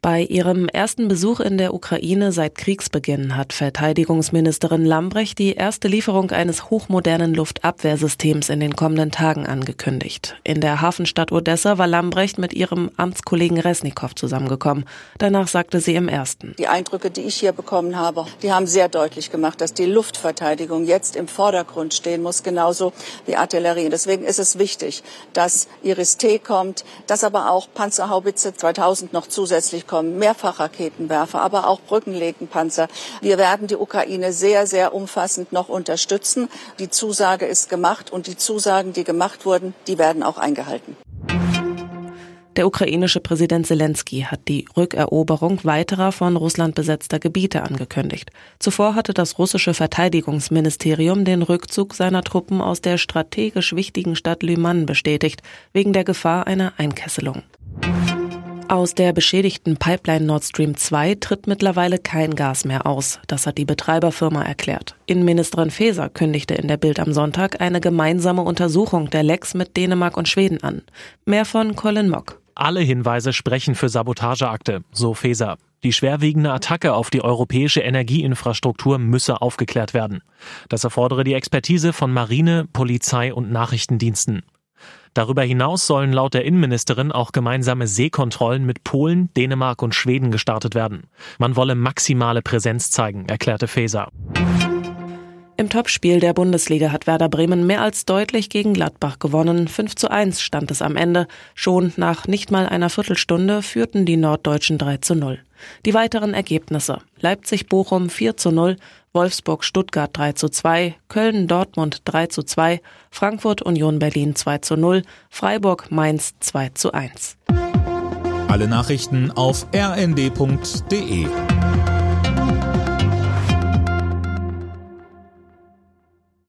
Bei ihrem ersten Besuch in der Ukraine seit Kriegsbeginn hat Verteidigungsministerin Lambrecht die erste Lieferung eines hochmodernen Luftabwehrsystems in den kommenden Tagen angekündigt. In der Hafenstadt Odessa war Lambrecht mit ihrem Amtskollegen Resnikow zusammengekommen. Danach sagte sie im ersten. Die Eindrücke, die ich hier bekommen habe, die haben sehr deutlich gemacht, dass die Luftverteidigung jetzt im Vordergrund stehen muss, genauso wie Artillerie. Deswegen ist es wichtig, dass Iris-T kommt, dass aber auch Panzerhaubitze 2000 noch zusätzlich kommen, Mehrfachraketenwerfer, aber auch Brückenlegenpanzer. Wir werden die Ukraine sehr, sehr umfassend noch unterstützen. Die Zusage ist gemacht und die Zusagen, die gemacht wurden, die werden auch eingehalten. Der ukrainische Präsident Zelensky hat die Rückeroberung weiterer von Russland besetzter Gebiete angekündigt. Zuvor hatte das russische Verteidigungsministerium den Rückzug seiner Truppen aus der strategisch wichtigen Stadt Lyman bestätigt, wegen der Gefahr einer Einkesselung. Aus der beschädigten Pipeline Nord Stream 2 tritt mittlerweile kein Gas mehr aus. Das hat die Betreiberfirma erklärt. Innenministerin Faeser kündigte in der Bild am Sonntag eine gemeinsame Untersuchung der Lecks mit Dänemark und Schweden an. Mehr von Colin Mock. Alle Hinweise sprechen für Sabotageakte, so Faeser. Die schwerwiegende Attacke auf die europäische Energieinfrastruktur müsse aufgeklärt werden. Das erfordere die Expertise von Marine, Polizei und Nachrichtendiensten. Darüber hinaus sollen laut der Innenministerin auch gemeinsame Seekontrollen mit Polen, Dänemark und Schweden gestartet werden. Man wolle maximale Präsenz zeigen, erklärte Faeser. Im Topspiel der Bundesliga hat Werder Bremen mehr als deutlich gegen Gladbach gewonnen. 5 zu 1 stand es am Ende. Schon nach nicht mal einer Viertelstunde führten die Norddeutschen 3 zu 0. Die weiteren Ergebnisse. Leipzig-Bochum 4 zu 0, Wolfsburg-Stuttgart 3 zu 2, Köln-Dortmund 3 zu 2, Frankfurt-Union Berlin 2 zu 0, Freiburg-Mainz 2 zu 1. Alle Nachrichten auf rnd.de